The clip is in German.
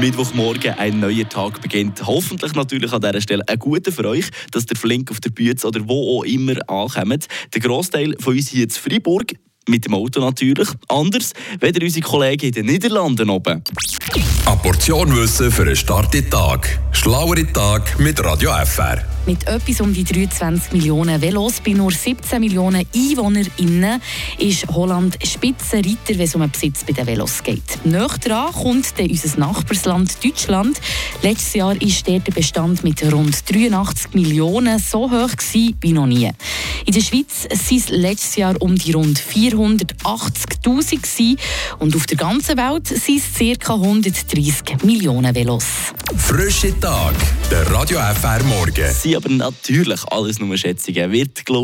Mittwochmorgen ein neuer Tag beginnt. Hoffentlich natürlich an dieser Stelle ein guter für euch, dass der Flink auf der Bütze oder wo auch immer ankommt. Der Großteil von uns hier in Freiburg mit dem Auto natürlich. Anders, wenn unsere Kollegen in den Niederlanden oben. Eine Portion Wissen für einen starken Tag. Schlauere Tag mit Radio FR. Mit etwas um die 23 Millionen Velos bei nur 17 Millionen EinwohnerInnen ist Holland Spitzenreiter, wenn es um den Besitz bei den Velos geht. Dran kommt dann unser Nachbarsland Deutschland. Letztes Jahr war der Bestand mit rund 83 Millionen so hoch wie noch nie. In der Schweiz waren es letztes Jahr um die rund 480'000 und auf der ganzen Welt sind es ca. 130 Millionen Velos. Frische Tag, der Radio FR Morgen. sind aber natürlich alles nur Schätzungen. Wird,